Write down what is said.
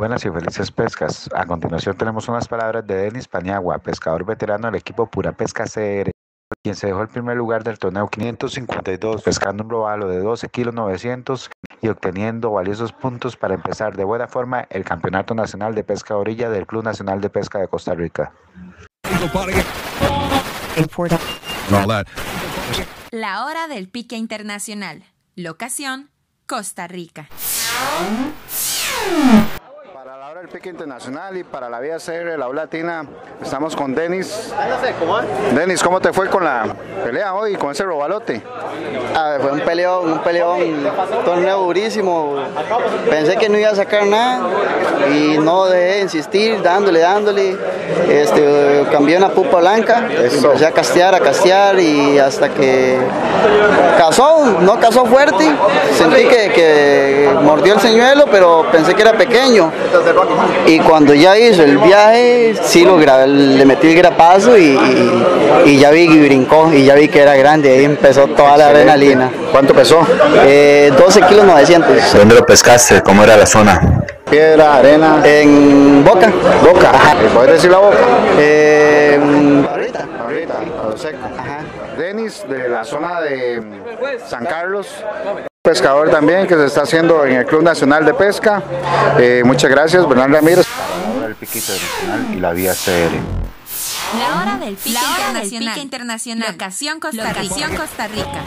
Buenas y felices pescas. A continuación tenemos unas palabras de Denis Paniagua, pescador veterano del equipo Pura Pesca CR, quien se dejó el primer lugar del torneo 552 pescando un robalo de 12 kilos 900 y obteniendo valiosos puntos para empezar de buena forma el Campeonato Nacional de Pesca Orilla del Club Nacional de Pesca de Costa Rica. La hora del pique internacional. Locación, Costa Rica. Internacional y para la vía CR, la U Latina, estamos con Denis. Denis, ¿cómo te fue con la pelea hoy, con ese robalote? Ah, fue un peleón, un peleón, torneo durísimo. Pensé que no iba a sacar nada y no dejé de insistir, dándole, dándole. Este, cambié una pupa blanca, empecé a castear, a castear y hasta que cazó, no cazó fuerte. Sentí que, que mordió el señuelo, pero pensé que era pequeño. Y cuando ya hizo el viaje, sí lo gra- le metí el grapazo y, y- y ya vi que brincó y ya vi que era grande. Ahí empezó toda la adrenalina. ¿Cuánto pesó? Eh, 12 kilos 900 ¿Dónde lo pescaste? ¿Cómo era la zona? Piedra, arena, en Boca. boca. ¿Puedes decir la boca? Eh, ahorita. Ahorita, a lo seco. Denis, de la zona de San Carlos. Pescador también que se está haciendo en el Club Nacional de Pesca. Eh, muchas gracias, Bernal Ramírez. La hora del pique internacional y la vía CR. La hora del pique, internacional. internacional. Locación Costa Rica. Locación Costa Rica.